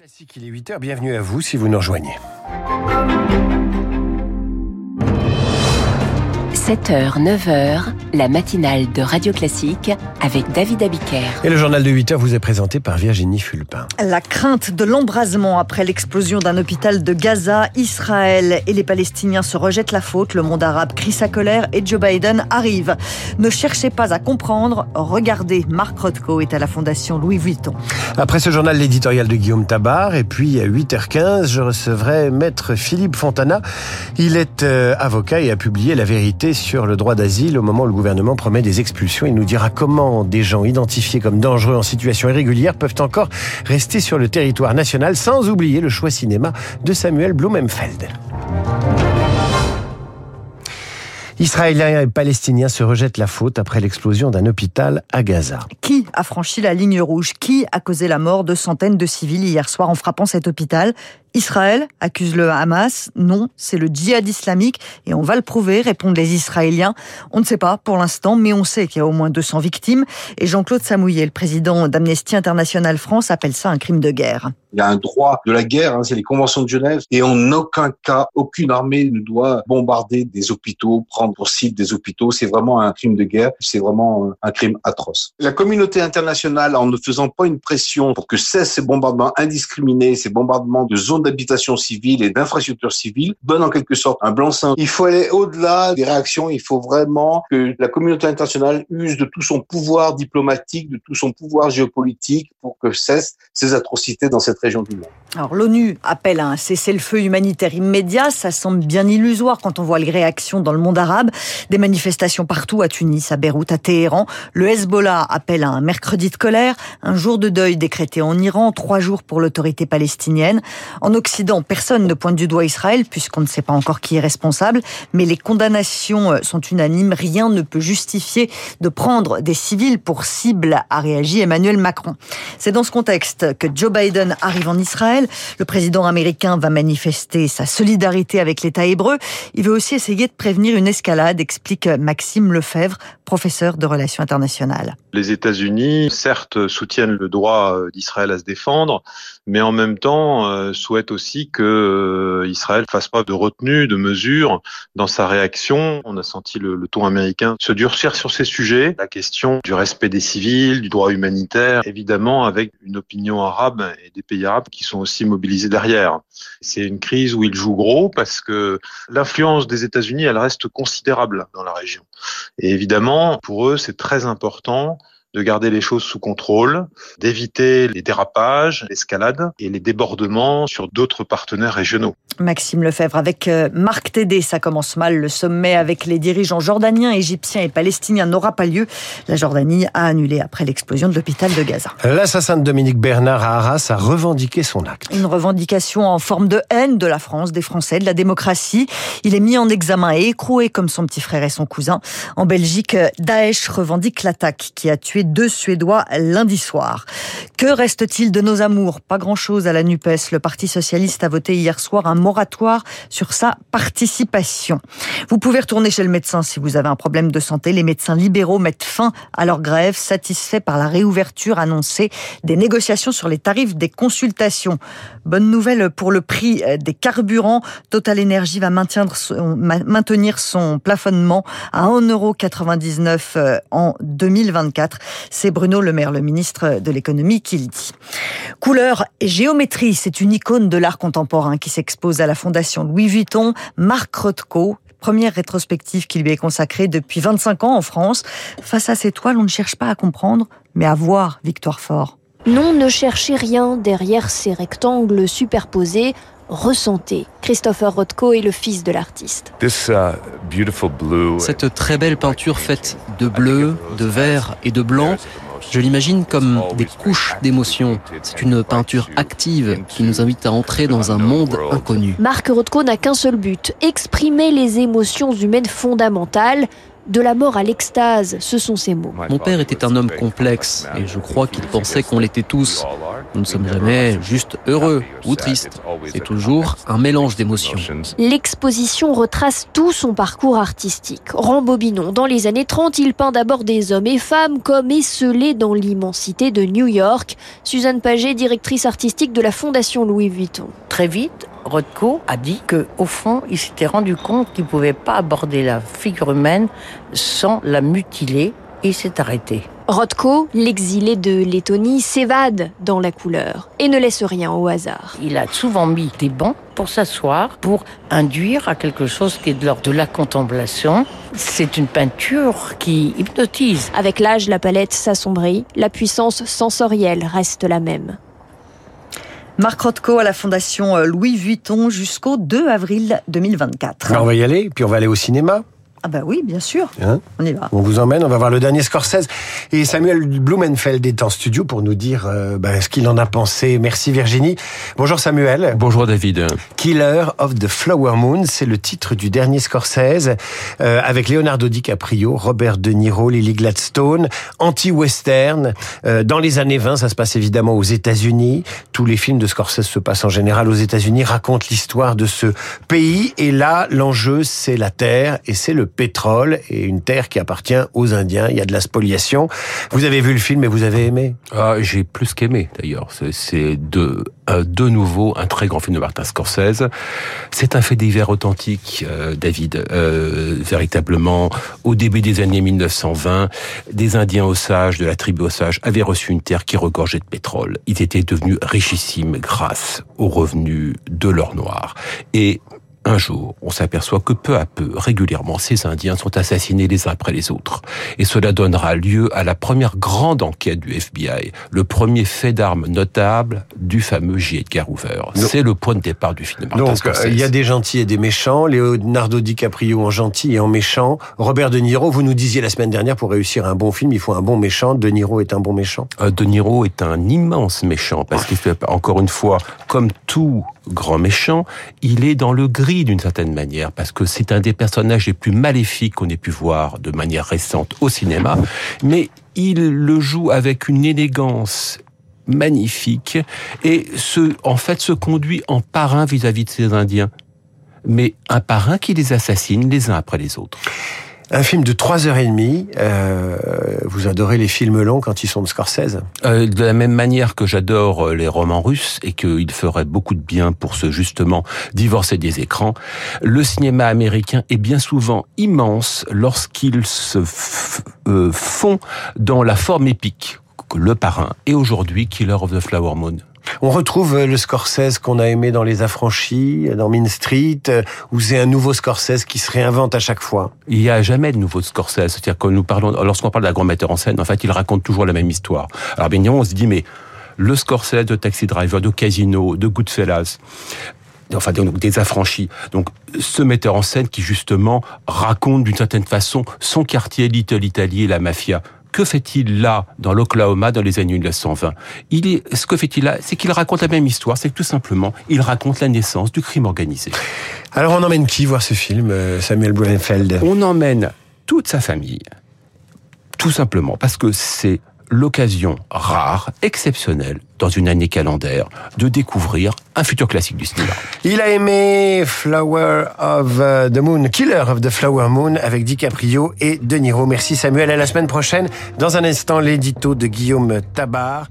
Classique, il est 8h, bienvenue à vous si vous nous rejoignez. 7h, 9h, la matinale de Radio Classique avec David Abiker. Et le journal de 8h vous est présenté par Virginie Fulpin. La crainte de l'embrasement après l'explosion d'un hôpital de Gaza, Israël et les Palestiniens se rejettent la faute. Le monde arabe crie sa colère et Joe Biden arrive. Ne cherchez pas à comprendre, regardez. Marc Rothko est à la fondation Louis Vuitton. Après ce journal, l'éditorial de Guillaume Tabar. Et puis à 8h15, je recevrai maître Philippe Fontana. Il est euh, avocat et a publié La vérité sur le droit d'asile au moment où le gouvernement promet des expulsions. Il nous dira comment des gens identifiés comme dangereux en situation irrégulière peuvent encore rester sur le territoire national sans oublier le choix cinéma de Samuel Blumenfeld. Israéliens et Palestiniens se rejettent la faute après l'explosion d'un hôpital à Gaza. A franchi la ligne rouge Qui a causé la mort de centaines de civils hier soir en frappant cet hôpital? Israël accuse le Hamas. Non, c'est le djihad islamique et on va le prouver, répondent les Israéliens. On ne sait pas pour l'instant, mais on sait qu'il y a au moins 200 victimes. Et Jean-Claude Samouillet, le président d'Amnesty International France, appelle ça un crime de guerre. Il y a un droit de la guerre, hein, c'est les conventions de Genève, et en aucun cas, aucune armée ne doit bombarder des hôpitaux, prendre pour cible des hôpitaux. C'est vraiment un crime de guerre, c'est vraiment un crime atroce. La communauté internationale, en ne faisant pas une pression pour que cessent ces bombardements indiscriminés, ces bombardements de zones d'habitation civile et d'infrastructures civiles, donne en quelque sorte un blanc-seing. Il faut aller au-delà des réactions, il faut vraiment que la communauté internationale use de tout son pouvoir diplomatique, de tout son pouvoir géopolitique pour que cessent ces atrocités dans cette région du monde. Alors l'ONU appelle à un cessez-le-feu humanitaire immédiat, ça semble bien illusoire quand on voit les réactions dans le monde arabe, des manifestations partout à Tunis, à Beyrouth, à Téhéran. Le Hezbollah appelle à un mercredi de colère, un jour de deuil décrété en Iran, trois jours pour l'autorité palestinienne. En Occident, personne ne pointe du doigt Israël puisqu'on ne sait pas encore qui est responsable, mais les condamnations sont unanimes, rien ne peut justifier de prendre des civils pour cible, a réagi Emmanuel Macron. C'est dans ce contexte que Joe Biden arrive en Israël. Le président américain va manifester sa solidarité avec l'État hébreu. Il veut aussi essayer de prévenir une escalade, explique Maxime Lefebvre, professeur de relations internationales. Les États-Unis, certes, soutiennent le droit d'Israël à se défendre, mais en même temps euh, souhaitent aussi que euh, Israël fasse preuve de retenue, de mesure dans sa réaction. On a senti le, le ton américain se durcir sur ces sujets. La question du respect des civils, du droit humanitaire, évidemment avec une opinion arabe et des pays arabes qui sont aussi mobilisés derrière. C'est une crise où ils jouent gros parce que l'influence des États-Unis, elle reste considérable dans la région. Et évidemment, pour eux, c'est très important de garder les choses sous contrôle, d'éviter les dérapages, l'escalade et les débordements sur d'autres partenaires régionaux. Maxime Lefebvre avec euh, Marc Tédé, ça commence mal. Le sommet avec les dirigeants jordaniens, égyptiens et palestiniens n'aura pas lieu. La Jordanie a annulé après l'explosion de l'hôpital de Gaza. L'assassin de Dominique Bernard à Arras a revendiqué son acte. Une revendication en forme de haine de la France, des Français, de la démocratie. Il est mis en examen et écroué comme son petit frère et son cousin. En Belgique, Daesh revendique l'attaque qui a tué deux Suédois lundi soir. Que reste-t-il de nos amours? Pas grand-chose à la NUPES. Le Parti Socialiste a voté hier soir un moratoire sur sa participation. Vous pouvez retourner chez le médecin si vous avez un problème de santé. Les médecins libéraux mettent fin à leur grève, satisfaits par la réouverture annoncée des négociations sur les tarifs des consultations. Bonne nouvelle pour le prix des carburants. Total Energy va maintenir son, maintenir son plafonnement à 1,99€ en 2024. C'est Bruno Le Maire, le ministre de l'économie, qui le dit. Couleur et géométrie, c'est une icône de l'art contemporain qui s'expose à la Fondation Louis Vuitton. Marc Rothko, première rétrospective qui lui est consacrée depuis 25 ans en France. Face à ces toiles, on ne cherche pas à comprendre, mais à voir Victoire Fort. Non, ne cherchez rien derrière ces rectangles superposés. Ressentez. Christopher Rothko est le fils de l'artiste. Cette très belle peinture faite de bleu, de vert et de blanc, je l'imagine comme des couches d'émotions. C'est une peinture active qui nous invite à entrer dans un monde inconnu. Marc Rothko n'a qu'un seul but, exprimer les émotions humaines fondamentales. De la mort à l'extase, ce sont ses mots. Mon père était un homme complexe et je crois qu'il pensait qu'on l'était tous. Nous ne sommes jamais juste heureux ou tristes. C'est toujours un mélange d'émotions. L'exposition retrace tout son parcours artistique. Rambobinons, dans les années 30, il peint d'abord des hommes et femmes comme esselés dans l'immensité de New York. Suzanne Paget, directrice artistique de la Fondation Louis Vuitton. Très vite, Rothko a dit que, au fond, il s'était rendu compte qu'il ne pouvait pas aborder la figure humaine sans la mutiler et s'est arrêté. Rothko, l'exilé de Lettonie, s'évade dans la couleur et ne laisse rien au hasard. Il a souvent mis des bancs pour s'asseoir, pour induire à quelque chose qui est de l'ordre de la contemplation. C'est une peinture qui hypnotise. Avec l'âge, la palette s'assombrit, la puissance sensorielle reste la même. Marc Rothko à la Fondation Louis Vuitton jusqu'au 2 avril 2024. on va y aller, puis on va aller au cinéma. Ah bah oui, bien sûr. Hein on y va. On vous emmène, on va voir le dernier Scorsese. Et Samuel Blumenfeld est en studio pour nous dire euh, bah, ce qu'il en a pensé. Merci Virginie. Bonjour Samuel. Bonjour David. Killer of the Flower Moon, c'est le titre du dernier Scorsese, euh, avec Leonardo DiCaprio, Robert De Niro, Lily Gladstone, anti-western. Euh, dans les années 20, ça se passe évidemment aux États-Unis. Tous les films de Scorsese se passent en général aux États-Unis, racontent l'histoire de ce pays. Et là, l'enjeu, c'est la terre et c'est le pétrole et une terre qui appartient aux Indiens. Il y a de la spoliation. Vous avez vu le film et vous avez aimé ah, J'ai plus qu'aimé d'ailleurs. C'est de, de nouveau un très grand film de Martin Scorsese. C'est un fait divers authentique, euh, David. Euh, véritablement, au début des années 1920, des Indiens Osages de la tribu Osage avaient reçu une terre qui regorgeait de pétrole. Ils étaient devenus richissimes grâce aux revenus de l'or noir. Et un jour, on s'aperçoit que peu à peu, régulièrement, ces Indiens sont assassinés les uns après les autres. Et cela donnera lieu à la première grande enquête du FBI, le premier fait d'armes notable du fameux J. Edgar Hoover. C'est le point de départ du film. Donc, il y a des gentils et des méchants. Leonardo DiCaprio en gentil et en méchant. Robert De Niro, vous nous disiez la semaine dernière, pour réussir un bon film, il faut un bon méchant. De Niro est un bon méchant. Euh, de Niro est un immense méchant, parce qu'il fait, encore une fois, comme tout grand méchant, il est dans le gris d'une certaine manière, parce que c'est un des personnages les plus maléfiques qu'on ait pu voir de manière récente au cinéma, mais il le joue avec une élégance magnifique et se, en fait se conduit en parrain vis-à-vis -vis de ces Indiens, mais un parrain qui les assassine les uns après les autres. Un film de trois heures et demie. Euh, vous adorez les films longs quand ils sont de Scorsese? Euh, De la même manière que j'adore euh, les romans russes et qu'il ferait beaucoup de bien pour se justement divorcer des écrans, le cinéma américain est bien souvent immense lorsqu'il se euh, fond dans la forme épique. Le Parrain et aujourd'hui Killer of the Flower Moon. On retrouve euh, le Scorsese qu'on a aimé dans Les Affranchis, dans Mean Street, euh, où c'est un nouveau Scorsese qui se réinvente à chaque fois. Il n'y a jamais de nouveau Scorsese. C'est-à-dire que nous parlons, lorsqu'on parle d'un grand metteur en scène, en fait, il raconte toujours la même histoire. Alors bien on se dit, mais le Scorsese de Taxi Driver, de Casino, de Goodfellas, enfin des affranchis. Donc ce metteur en scène qui justement raconte d'une certaine façon son quartier, Little Italy et la mafia que fait-il là, dans l'Oklahoma, dans les années 1920 il est, Ce que fait-il là, c'est qu'il raconte la même histoire, c'est que tout simplement, il raconte la naissance du crime organisé. Alors on emmène qui voir ce film, euh, Samuel Blumenfeld On emmène toute sa famille, tout simplement, parce que c'est l'occasion rare, exceptionnelle, dans une année calendaire, de découvrir un futur classique du cinéma. Il a aimé Flower of the Moon, Killer of the Flower Moon, avec DiCaprio et De Niro. Merci Samuel, à la semaine prochaine. Dans un instant, l'édito de Guillaume Tabar.